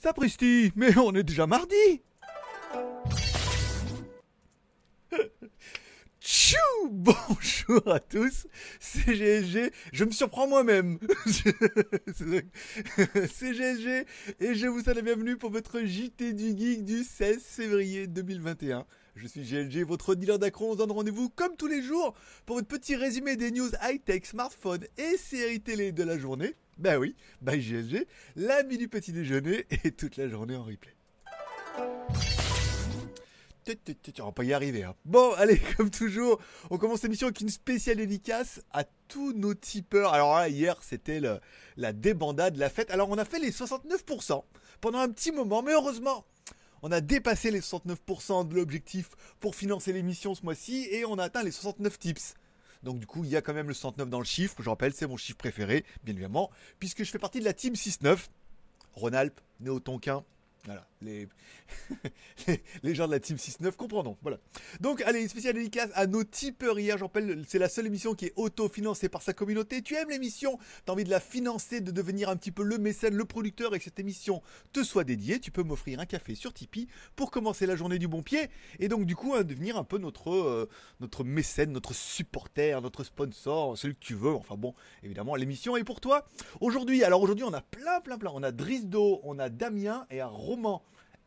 Sapristi, mais on est déjà mardi Tchou Bonjour à tous, c'est GSG, je me surprends moi-même. c'est et je vous souhaite la bienvenue pour votre JT du Geek du 16 février 2021. Je suis GLG, votre dealer d'acron. On se donne rendez-vous comme tous les jours pour votre petit résumé des news high-tech, smartphone et séries télé de la journée. Ben oui, by GLG, la du petit déjeuner et toute la journée en replay. On va pas y arriver. Hein. Bon, allez, comme toujours, on commence l'émission avec une spéciale dédicace à tous nos tipeurs. Alors là, hier, c'était la débandade, la fête. Alors, on a fait les 69% pendant un petit moment, mais heureusement, on a dépassé les 69% de l'objectif pour financer l'émission ce mois-ci et on a atteint les 69 tips. Donc du coup, il y a quand même le 69 dans le chiffre. Je rappelle, c'est mon chiffre préféré, bien évidemment, puisque je fais partie de la team 6-9. Rhône-Alpes, Néo-Tonkin, voilà, les... les gens de la Team 6-9 comprendront. Voilà. Donc, allez, une spéciale dédicace à nos tipeurs hier. J'en rappelle, c'est la seule émission qui est auto-financée par sa communauté. Tu aimes l'émission, tu as envie de la financer, de devenir un petit peu le mécène, le producteur? Et que cette émission te soit dédiée. Tu peux m'offrir un café sur Tipeee pour commencer la journée du bon pied. Et donc, du coup, devenir un peu notre, euh, notre mécène, notre supporter, notre sponsor, celui que tu veux. Enfin bon, évidemment, l'émission est pour toi. Aujourd'hui, alors aujourd'hui, on a plein, plein, plein. On a Drisdo, on a Damien et un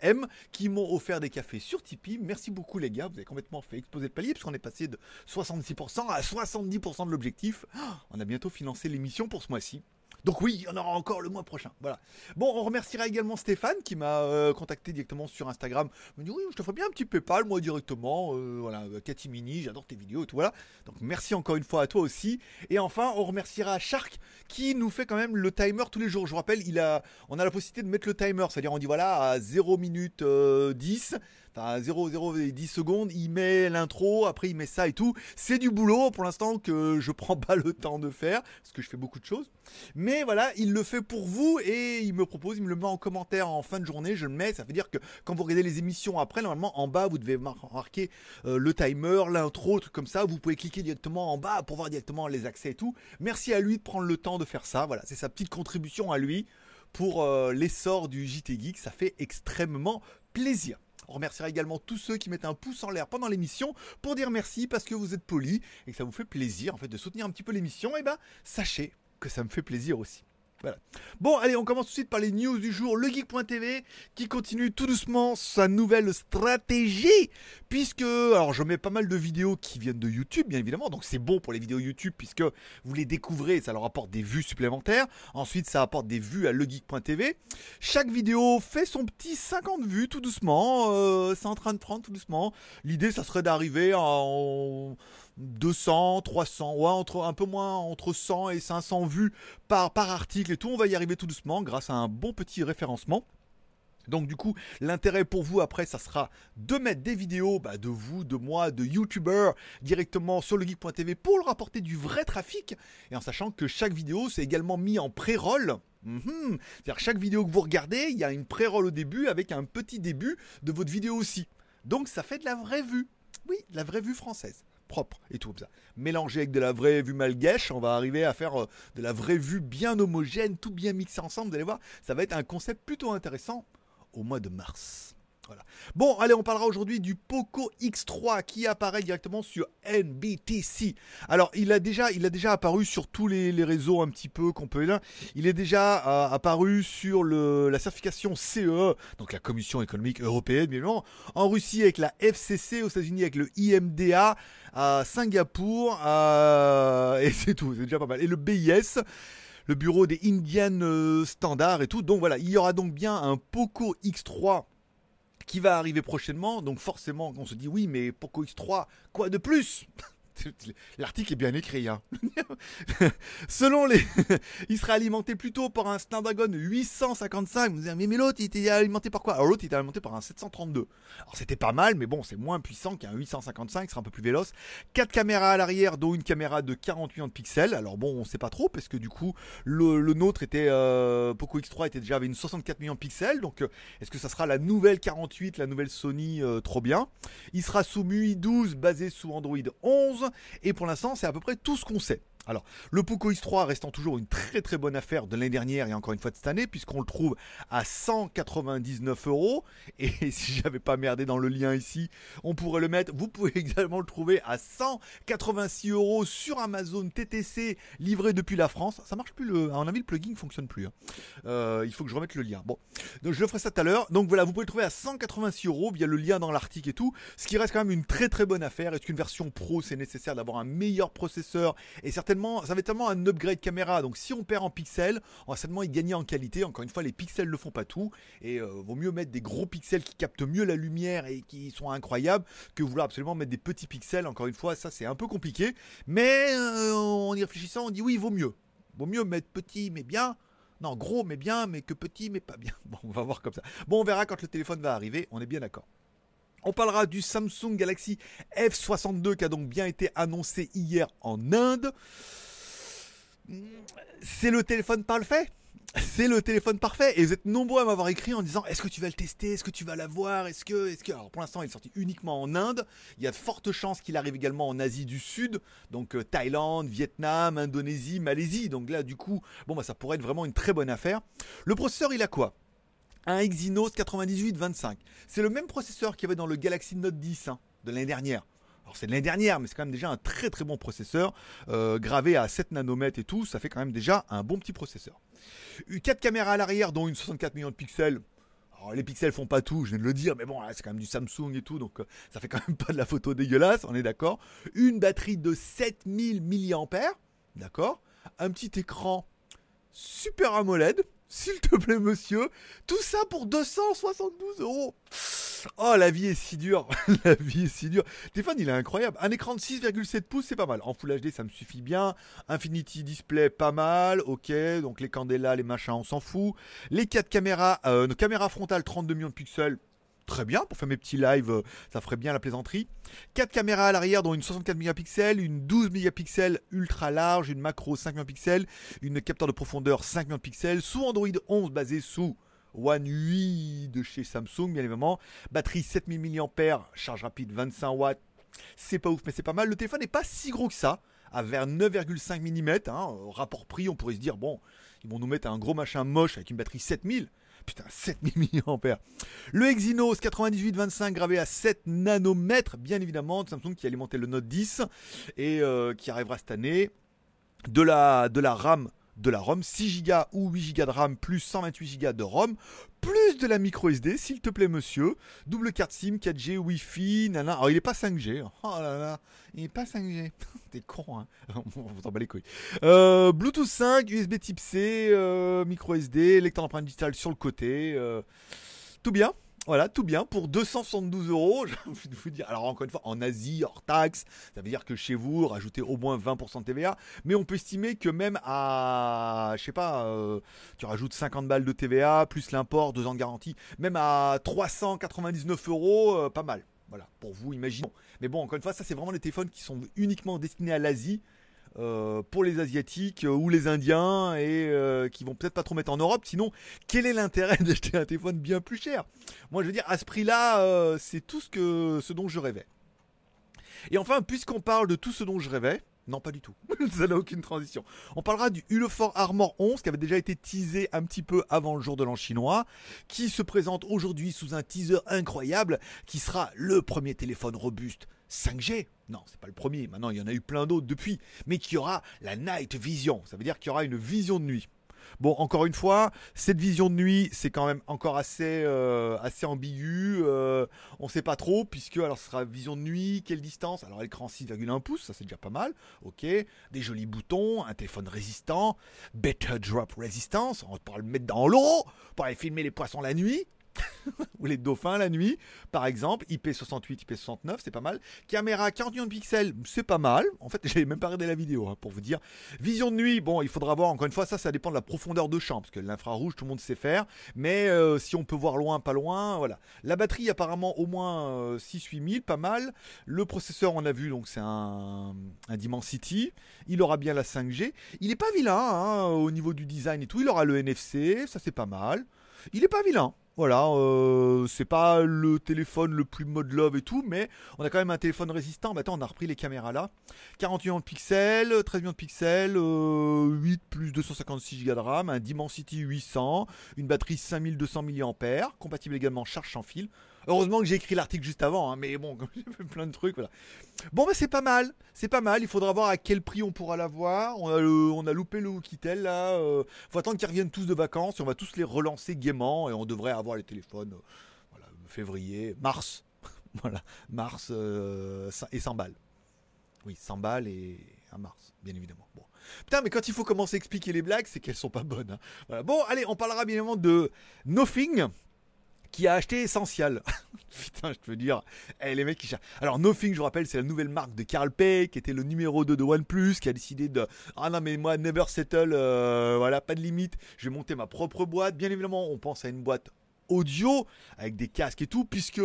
M qui m'ont offert des cafés sur Tipeee. Merci beaucoup les gars, vous avez complètement fait exploser le palier puisqu'on est passé de 66% à 70% de l'objectif. On a bientôt financé l'émission pour ce mois-ci. Donc oui, il y en aura encore le mois prochain. Voilà. Bon, on remerciera également Stéphane qui m'a euh, contacté directement sur Instagram. Il dit oui, je te ferai bien un petit PayPal moi directement. Euh, voilà, Cathy Mini, j'adore tes vidéos tout voilà. Donc merci encore une fois à toi aussi. Et enfin, on remerciera Shark qui nous fait quand même le timer tous les jours. Je vous rappelle, il on a la possibilité de mettre le timer, c'est-à-dire on dit voilà à 0 minute 10 0, 0 10 secondes, il met l'intro, après il met ça et tout. C'est du boulot pour l'instant que je prends pas le temps de faire, parce que je fais beaucoup de choses. Mais voilà, il le fait pour vous et il me propose, il me le met en commentaire en fin de journée, je le mets. Ça veut dire que quand vous regardez les émissions après, normalement en bas, vous devez marquer euh, le timer, l'intro, truc comme ça. Vous pouvez cliquer directement en bas pour voir directement les accès et tout. Merci à lui de prendre le temps de faire ça. Voilà, c'est sa petite contribution à lui pour euh, l'essor du JT Geek. Ça fait extrêmement plaisir. On remerciera également tous ceux qui mettent un pouce en l'air pendant l'émission pour dire merci parce que vous êtes polis et que ça vous fait plaisir en fait de soutenir un petit peu l'émission. Et eh ben sachez que ça me fait plaisir aussi. Bon, allez, on commence tout de suite par les news du jour. Le Geek.tv qui continue tout doucement sa nouvelle stratégie. Puisque, alors je mets pas mal de vidéos qui viennent de YouTube, bien évidemment. Donc c'est bon pour les vidéos YouTube puisque vous les découvrez, ça leur apporte des vues supplémentaires. Ensuite, ça apporte des vues à legeek.tv. Chaque vidéo fait son petit 50 vues tout doucement. Euh, c'est en train de prendre tout doucement. L'idée, ça serait d'arriver en 200, 300, ouais, entre, un peu moins entre 100 et 500 vues par, par article et tout. On va y arriver tout doucement grâce à un bon petit référencement. Donc du coup, l'intérêt pour vous après, ça sera de mettre des vidéos bah, de vous, de moi, de youtubeurs directement sur le geek.tv pour leur apporter du vrai trafic. Et en sachant que chaque vidéo, c'est également mis en pré-roll. Mhm. C'est-à-dire chaque vidéo que vous regardez, il y a une pré-roll au début avec un petit début de votre vidéo aussi. Donc ça fait de la vraie vue. Oui, de la vraie vue française et tout comme ça. Mélangé avec de la vraie vue malgache, on va arriver à faire euh, de la vraie vue bien homogène, tout bien mixé ensemble. Vous allez voir, ça va être un concept plutôt intéressant au mois de mars. Bon, allez, on parlera aujourd'hui du Poco X3 qui apparaît directement sur NBTC. Alors, il a déjà, apparu sur tous les, réseaux un petit peu qu'on peut. Il est déjà euh, apparu sur la certification CE, donc la Commission économique européenne, bien évidemment. En Russie avec la FCC, aux États-Unis avec le IMDA, à Singapour, et c'est tout, c'est déjà pas mal. Et le BIS le bureau des Indian euh, Standards et tout. Donc voilà, il y aura donc bien un Poco X3 qui va arriver prochainement. Donc forcément, on se dit oui, mais Poco X3, quoi de plus? L'article est bien écrit. Hein. Selon les. il sera alimenté plutôt par un Snapdragon 855. Vous mais, mais l'autre, il était alimenté par quoi? Alors l'autre, il était alimenté par un 732. Alors c'était pas mal, mais bon, c'est moins puissant qu'un 855, sera un peu plus véloce. 4 caméras à l'arrière, dont une caméra de 48 millions de pixels. Alors bon, on sait pas trop, parce que du coup, le, nôtre était. Euh, Poco X3 était déjà avec une 64 millions de pixels. Donc euh, est-ce que ça sera la nouvelle 48, la nouvelle Sony euh, Trop bien? Il sera sous MUI 12, basé sous Android 11. Et pour l'instant, c'est à peu près tout ce qu'on sait. Alors, le Poco X3 restant toujours une très très bonne affaire de l'année dernière et encore une fois de cette année, puisqu'on le trouve à 199 euros. Et si j'avais pas merdé dans le lien ici, on pourrait le mettre. Vous pouvez également le trouver à 186 euros sur Amazon TTC, livré depuis la France. Ça marche plus, le, à mon avis, le plugin fonctionne plus. hein. Euh, il faut que je remette le lien. Bon, donc je ferai ça tout à l'heure. Donc voilà, vous pouvez le trouver à 186 euros via le lien dans l'article et tout. Ce qui reste quand même une très très bonne affaire. Est-ce qu'une version pro, c'est nécessaire d'avoir un meilleur processeur et ça va être tellement un upgrade caméra. Donc si on perd en pixels, on va certainement y gagner en qualité. Encore une fois, les pixels ne font pas tout. Et euh, vaut mieux mettre des gros pixels qui captent mieux la lumière et qui sont incroyables que vouloir absolument mettre des petits pixels. Encore une fois, ça c'est un peu compliqué. Mais euh, en y réfléchissant, on dit oui, il vaut mieux. Vaut mieux mettre petit mais bien. Non, gros mais bien, mais que petit mais pas bien. Bon, on va voir comme ça. Bon, on verra quand le téléphone va arriver. On est bien d'accord. On parlera du Samsung Galaxy F62 qui a donc bien été annoncé hier en Inde. C'est le téléphone parfait? C'est le téléphone parfait et vous êtes nombreux à m'avoir écrit en disant est-ce que tu vas le tester, est-ce que tu vas l'avoir, est-ce que, est-ce que, alors pour l'instant il est sorti uniquement en Inde, il y a de fortes chances qu'il arrive également en Asie du Sud, donc euh, Thaïlande, Vietnam, Indonésie, Malaisie, donc là du coup, bon bah ça pourrait être vraiment une très bonne affaire. Le processeur il a quoi? Un Exynos 9825. C'est le même processeur qu'il y avait dans le Galaxy Note 10 hein, de l'année dernière. Alors c'est de l'année dernière, mais c'est quand même déjà un très très bon processeur, euh, gravé à 7 nanomètres et tout, ça fait quand même déjà un bon petit processeur. 4 caméras à l'arrière, dont une 64 millions de pixels. Les pixels font pas tout, je viens de le dire, mais bon, c'est quand même du Samsung et tout, donc euh, ça fait quand même pas de la photo dégueulasse, on est d'accord. Une batterie de 7000 mAh, d'accord. Un petit écran Super AMOLED, s'il te plaît, monsieur. Tout ça pour 272 euros. Oh, la vie est si dure. la vie est si dure. Téléphone, il est incroyable. Un écran de 6,7 pouces, c'est pas mal. En Full HD, ça me suffit bien. Infinity Display, pas mal. Ok, donc les candélas, les machins, on s'en fout. Les 4 caméras, euh, nos caméras frontales, 32 millions de pixels très bien pour faire mes petits lives, euh, ça ferait bien la plaisanterie. 4 caméras à l'arrière dont une 64 mégapixels, une 12 mégapixels ultra large, une macro 5 mégapixels, une capteur de profondeur 5 mégapixels, sous Android 11 basé sous One UI de chez Samsung bien évidemment, batterie 7000 mAh, charge rapide 25 watts. C'est pas ouf mais c'est pas mal. Le téléphone n'est pas si gros que ça, à vers 9,5 mm, hein, rapport prix, on pourrait se dire bon, ils vont nous mettre un gros machin moche avec une batterie 7000. Putain, 7000 mAh. Le Exynos 9825 gravé à 7 nanomètres, bien évidemment, de Samsung qui alimentait le Note 10 et euh, qui arrivera cette année. De la, de la RAM de la ROM, 6 Go ou 8 Go de RAM plus 128 Go de ROM, plus de la micro SD, s'il te plaît monsieur, double carte SIM, 4G, Wi-Fi, nana. Alors il est pas 5G, oh là là, il est pas 5G, t'es con hein, on s'en bat les couilles. Euh, Bluetooth 5, USB Type C, euh, micro SD, lecteur d'empreinte digitale sur le côté, euh, tout bien. Voilà, tout bien pour 272 euros. Envie de vous dire. Alors encore une fois, en Asie, hors taxe, ça veut dire que chez vous, rajoutez au moins 20% de TVA. Mais on peut estimer que même à, je sais pas, euh, tu rajoutes 50 balles de TVA plus l'import, 2 ans de garantie, même à 399 euros, euh, pas mal. Voilà, pour vous, imaginez. Mais bon, encore une fois, ça c'est vraiment les téléphones qui sont uniquement destinés à l'Asie. Euh, pour les asiatiques euh, ou les indiens et euh, qui vont peut-être pas trop mettre en Europe. Sinon, quel est l'intérêt d'acheter un téléphone bien plus cher? Moi, je veux dire, à ce prix-là, c'est tout ce que ce dont je rêvais. Et enfin, puisqu'on parle de tout ce dont je rêvais, non, pas du tout. Ça n'a aucune transition. On parlera du Ulefort Armor 11 qui avait déjà été teasé un petit peu avant le jour de l'an chinois, qui se présente aujourd'hui sous un teaser incroyable, qui sera le premier téléphone robuste 5G. Non, c'est pas le premier. Maintenant, il y en a eu plein d'autres depuis, mais qui aura la night vision. Ça veut dire qu'il y aura une vision de nuit. Bon, encore une fois, cette vision de nuit, c'est quand même encore assez, euh, assez ambigu. Euh, on sait pas trop, puisque alors ce sera vision de nuit, quelle distance? Alors écran 6,1 pouces, ça c'est déjà pas mal. Ok, des jolis boutons, un téléphone résistant, better drop resistance. On pourra le mettre dans l'eau pour aller filmer les poissons la nuit. ou les dauphins la nuit, par exemple, IP68, IP69, c'est pas mal. Caméra 40 millions de pixels, c'est pas mal. En fait, j'avais même pas regardé la vidéo hein, pour vous dire. Vision de nuit, bon, il faudra voir encore une fois, ça, ça dépend de la profondeur de champ, parce que l'infrarouge, tout le monde sait faire. Mais euh, si on peut voir loin, pas loin, voilà. La batterie, apparemment, au moins euh, 6-8000, pas mal. Le processeur, on a vu, donc c'est un, un Dimensity. Il aura bien la 5G. Il est pas vilain hein, au niveau du design et tout. Il aura le NFC, ça c'est pas mal. Il est pas vilain. Voilà, euh, c'est pas le téléphone le plus mode love et tout, mais on a quand même un téléphone résistant. Maintenant, on a repris les caméras là. 48 millions de pixels, 13 millions de pixels, 8 plus 256 Go de RAM, un Dimensity 800, une batterie 5200 mAh, compatible également charge sans fil. Heureusement que j'ai écrit l'article juste avant, hein, mais bon, j'ai fait plein de trucs, voilà. Bon, bah c'est pas mal, c'est pas mal. Il faudra voir à quel prix on pourra l'avoir. On, a on a loupé le Oukitel là. Euh, faut attendre qu'ils reviennent tous de vacances et on va tous les relancer gaiement et on devrait avoir les téléphones, euh, voilà, février, mars, voilà, mars euh, et 100 balles. Oui, 100 balles et un mars, bien évidemment. Bon. Putain, mais quand il faut commencer à expliquer les blagues, c'est qu'elles sont pas bonnes. Hein. Bon, allez, on parlera bien évidemment de Nothing qui a acheté Essential. Putain, je peux dire, eh, les mecs qui. Alors, Nothing, je vous rappelle, c'est la nouvelle marque de Carl Pei, qui était le numéro 2 de OnePlus, qui a décidé de. Ah non, mais moi, never settle, euh, voilà, pas de limite. Je vais monter ma propre boîte. Bien évidemment, on pense à une boîte audio avec des casques et tout, puisque.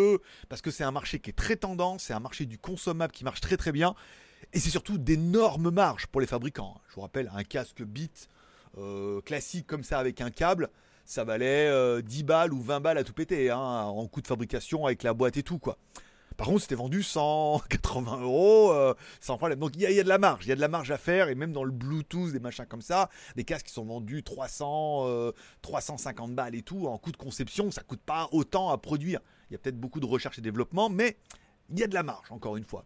Parce que c'est un marché qui est très tendance, c'est un marché du consommable qui marche très très bien. Et c'est surtout d'énormes marges pour les fabricants. Je vous rappelle, un casque Beat euh, classique comme ça avec un câble ça valait 10 euh, balles ou 20 balles à tout péter, hein, en coût de fabrication avec la boîte et tout, quoi. Par contre, c'était vendu 180 euros, euh, sans problème. Donc il y, a de la marge, il y a de la marge à faire, et même dans le Bluetooth, des machins comme ça, des casques qui sont vendus 300, 350 euh, balles et tout, en coût de conception, ça coûte pas autant à produire. Il y a peut-être beaucoup de recherche et développement, mais il y a de la marge, encore une fois.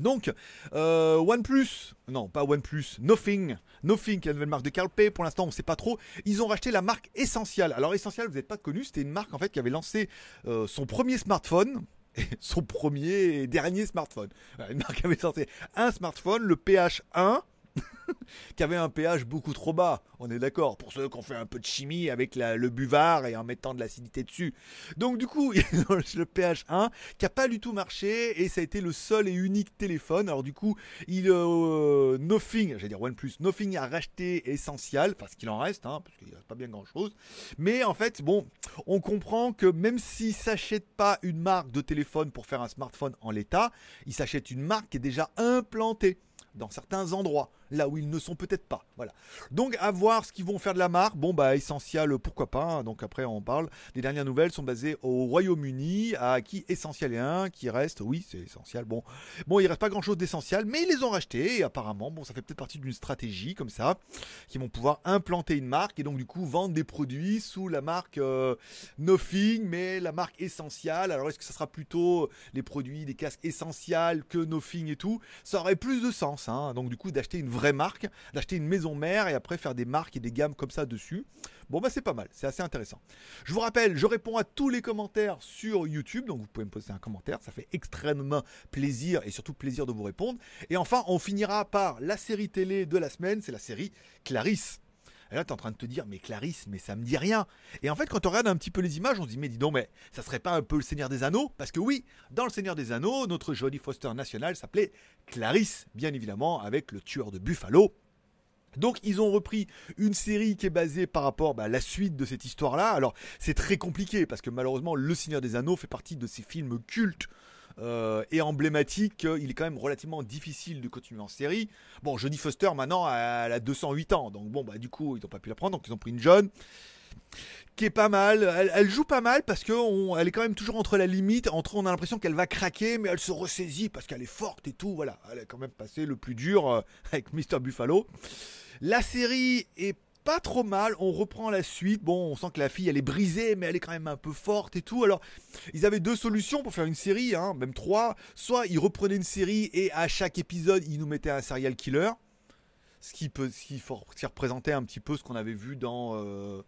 Donc, euh, OnePlus, non pas OnePlus, Nothing, Nothing, qui est la nouvelle marque de Carl Pay, pour l'instant on ne sait pas trop, ils ont racheté la marque Essential. Alors Essential, vous n'êtes pas connu, c'était une marque en fait qui avait lancé euh, son premier smartphone, son premier et dernier smartphone. Une marque avait lancé un smartphone, le PH1, qui avait un pH beaucoup trop bas, on est d'accord, pour ceux qui ont fait un peu de chimie avec le buvard et en mettant de l'acidité dessus. Donc du coup, le pH 1 qui a pas du tout marché et ça a été le seul et unique téléphone. Alors du coup, il euh, Nothing, j'allais dire OnePlus, Nothing a racheté Essential, enfin ce qu'il en reste, hein, parce qu'il n'y a pas bien grand chose. Mais en fait, bon, on comprend que même s'il s'achète pas une marque de téléphone pour faire un smartphone en l'état, il s'achète une marque qui est déjà implantée dans certains endroits, là où ils ne sont peut-être pas. Voilà. Donc à voir ce qu'ils vont faire de la marque. Bon bah essentiel, pourquoi pas. Hein. Donc après on parle. Les dernières nouvelles sont basées au Royaume-Uni, à qui essentiel et un, qui reste. Oui, c'est essentiel. Bon, bon, il reste pas grand-chose d'essentiel, mais ils les ont rachetés et apparemment, bon, ça fait peut-être partie d'une stratégie comme ça, qui vont pouvoir implanter une marque et donc du coup vendre des produits sous la marque euh, Nothing, mais la marque essentielle. Alors est-ce que ça sera plutôt les produits, des casques essentiels que Nothing et tout? Ça aurait plus de sens. Hein. Donc du coup d'acheter une vraie marque, d'acheter une maison mère et après faire des marques et des gammes comme ça dessus. Bon bah c'est pas mal, c'est assez intéressant. Je vous rappelle, je réponds à tous les commentaires sur YouTube, donc vous pouvez me poser un commentaire, ça fait extrêmement plaisir et surtout plaisir de vous répondre. Et enfin, on finira par la série télé de la semaine, c'est la série Clarisse. Et là, tu es en train de te dire, mais Clarisse, mais ça me dit rien. Et en fait, quand on regarde un petit peu les images, on se dit, mais dis donc, mais ça serait pas un peu le Seigneur des Anneaux? Parce que oui, dans le Seigneur des Anneaux, notre Jodie Foster nationale s'appelait Clarisse, bien évidemment, avec le tueur de Buffalo. Donc ils ont repris une série qui est basée par rapport bah, à la suite de cette histoire-là. Alors c'est très compliqué parce que malheureusement Le Seigneur des Anneaux fait partie de ces films cultes euh, et emblématiques. Il est quand même relativement difficile de continuer en série. Bon, Jodie Foster maintenant elle a 208 ans, donc bon bah du coup ils n'ont pas pu la prendre, donc ils ont pris une jeune qui est pas mal. Elle, joue pas mal parce que elle est quand même toujours entre la limite, entre on a l'impression qu'elle va craquer, mais elle se ressaisit parce qu'elle est forte et tout. Voilà, elle a quand même passé le plus dur euh, avec Mr Buffalo. La série est pas trop mal, on reprend la suite. Bon, on sent que la fille elle est brisée, mais elle est quand même un peu forte et tout. Alors, ils avaient deux solutions pour faire une série, hein, même trois. Soit ils reprenaient une série et à chaque épisode ils nous mettaient un serial killer, ce qui peut, qui, représentait un petit peu ce qu'on avait vu dans. Euh,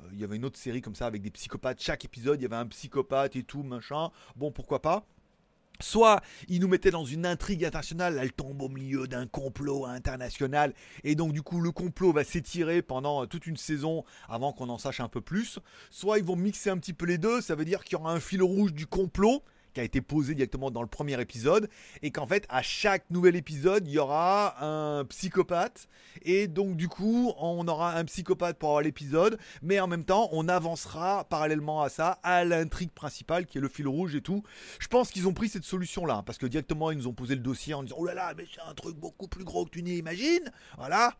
euh, il y avait une autre série comme ça avec des psychopathes. Chaque épisode, il y avait un psychopathe et tout, machin. Bon, pourquoi pas. Soit il nous mettait dans une intrigue internationale, elle tombe au milieu d'un complot international, et donc du coup le complot va s'étirer pendant toute une saison avant qu'on en sache un peu plus. Soit ils vont mixer un petit peu les deux, ça veut dire qu'il y aura un fil rouge du complot, qui a été posé directement dans le premier épisode, et qu'en fait, à chaque nouvel épisode, il y aura un psychopathe, et donc du coup, on aura un psychopathe pour avoir l'épisode, mais en même temps, on avancera parallèlement à ça, à l'intrigue principale, qui est le fil rouge et tout. Je pense qu'ils ont pris cette solution-là, parce que directement, ils nous ont posé le dossier en disant, oh là là, mais c'est un truc beaucoup plus gros que tu n'imagines, voilà.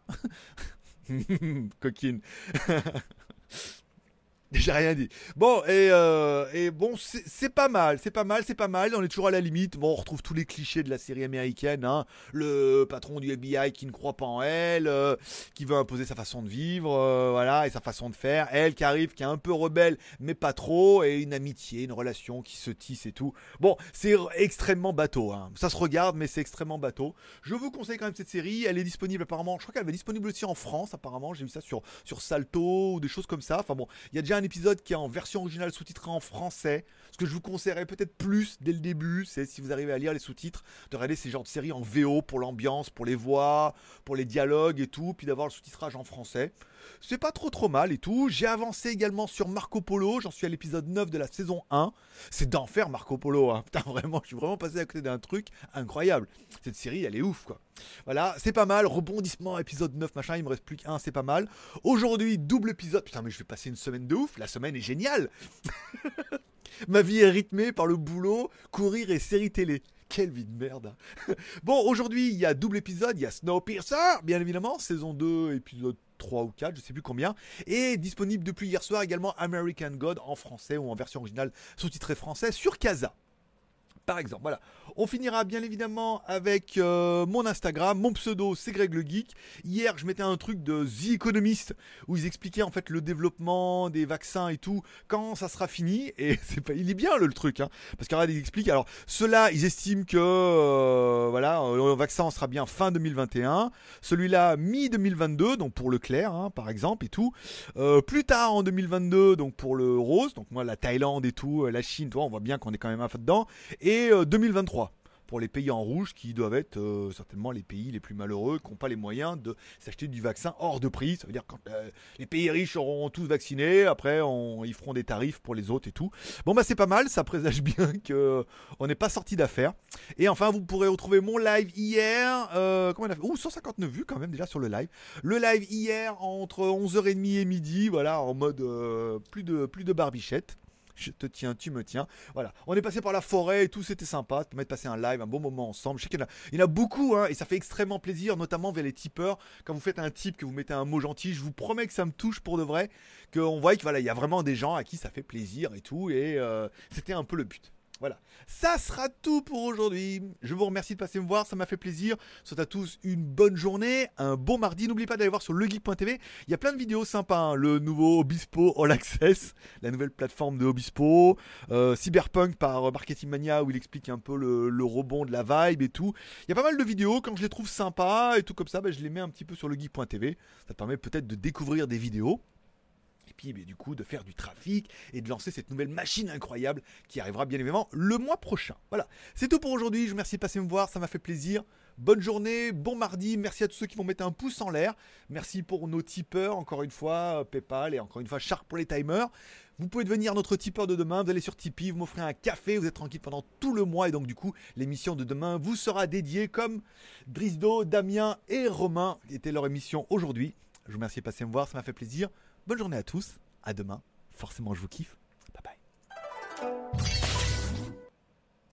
Coquine. J'ai rien dit. Bon, et, euh, et bon, c'est pas mal, c'est pas mal, c'est pas mal. On est toujours à la limite. Bon, on retrouve tous les clichés de la série américaine. Hein. Le patron du FBI qui ne croit pas en elle, euh, qui veut imposer sa façon de vivre, euh, voilà, et sa façon de faire. Elle qui arrive, qui est un peu rebelle, mais pas trop, et une amitié, une relation qui se tisse et tout. Bon, c'est extrêmement bateau. Hein. Ça se regarde, mais c'est extrêmement bateau. Je vous conseille quand même cette série. Elle est disponible apparemment. Je crois qu'elle est disponible aussi en France, apparemment. J'ai vu ça sur sur Salto ou des choses comme ça. Enfin bon, il y a déjà un épisode qui est en version originale sous-titrée en français. Ce que je vous conseillerais peut-être plus dès le début, c'est si vous arrivez à lire les sous-titres, de regarder ces genres de séries en VO pour l'ambiance, pour les voix, pour les dialogues et tout, puis d'avoir le sous-titrage en français. C'est pas trop trop mal et tout. J'ai avancé également sur Marco Polo. J'en suis à l'épisode 9 de la saison 1. C'est d'enfer Marco Polo. Hein. Putain, vraiment, je suis vraiment passé à côté d'un truc incroyable. Cette série, elle est ouf quoi. Voilà, c'est pas mal. Rebondissement, épisode 9, machin. Il me reste plus qu'un, c'est pas mal. Aujourd'hui, double épisode. Putain, mais je vais passer une semaine de ouf. La semaine est géniale. Ma vie est rythmée par le boulot, courir et série télé. Quelle vie de merde. Hein. bon, aujourd'hui, il y a double épisode. Il y a Snowpiercer, bien évidemment, saison 2, épisode 3 ou 4, je sais plus combien. Et disponible depuis hier soir également American God en français ou en version originale sous-titré français sur Casa par exemple. Voilà. On finira bien évidemment avec euh, mon Instagram, mon pseudo c'est Greg le Geek. Hier je mettais un truc de The Economist où ils expliquaient en fait le développement des vaccins et tout quand ça sera fini et c'est pas il est bien le, truc hein, parce qu'en ils expliquent alors ceux-là ils estiment que euh, voilà le vaccin sera bien fin 2021, celui-là mi 2022 donc pour le clair hein, par exemple et tout. Euh, plus tard en 2022 donc pour le rose donc moi la Thaïlande et tout, la Chine, toi on voit bien qu'on est quand même peu dedans et 2023 euh, pour les pays en rouge qui doivent être euh, certainement les pays les plus malheureux, qui n'ont pas les moyens de s'acheter du vaccin hors de prix. Ça veut dire quand euh, les pays riches auront tous vacciné, après ils feront des tarifs pour les autres et tout. Bon bah c'est pas mal, ça présage bien que on n'est pas sorti d'affaire. Et enfin vous pourrez retrouver mon live hier, comment on a fait? Ouh 159 vues quand même déjà sur le live. Le live hier entre 11h30 et midi, voilà en mode plus de plus de barbichette je te tiens, tu me tiens. Voilà, on est passé par la forêt et tout, c'était sympa. de mettre passer un live, un bon moment ensemble. Je sais qu'il y en a, il y en a beaucoup, hein, et ça fait extrêmement plaisir, notamment vers les tipeurs. Quand vous faites un tip, que vous mettez un mot gentil, je vous promets que ça me touche pour de vrai. Qu'on voit qu'il voilà, y a vraiment des gens à qui ça fait plaisir et tout, et euh, c'était un peu le but. Voilà. Ça sera tout pour aujourd'hui. Je vous remercie de passer me voir, ça m'a fait plaisir. Souhaite à tous une bonne journée, un bon mardi. N'oubliez pas d'aller voir sur legeek.tv. Il y a plein de vidéos sympas. Hein. Le nouveau Obispo All Access, la nouvelle plateforme de Obispo. Euh, Cyberpunk par Marketing Mania où il explique un peu le, rebond de la vibe et tout. Il y a pas mal de vidéos. Quand je les trouve sympas et tout comme ça, ben, je les mets un petit peu sur legeek.tv. Ça permet peut-être de découvrir des vidéos puis du coup de faire du trafic et de lancer cette nouvelle machine incroyable qui arrivera bien évidemment le mois prochain. Voilà, c'est tout pour aujourd'hui. Je vous remercie de passer me voir, ça m'a fait plaisir. Bonne journée, bon mardi, merci à tous ceux qui vont mettre un pouce en l'air. Merci pour nos tipeurs, encore une fois, euh, PayPal et encore une fois Sharp pour les timers. Vous pouvez devenir notre tipeur de demain, vous allez sur Tipeee, vous m'offrez un café, vous êtes tranquille pendant tout le mois et donc du coup l'émission de demain vous sera dédiée comme Drisdo, Damien et Romain étaient leur émission aujourd'hui. Je vous remercie de passer me voir, ça m'a fait plaisir. Bonne journée à tous, à demain, forcément je vous kiffe.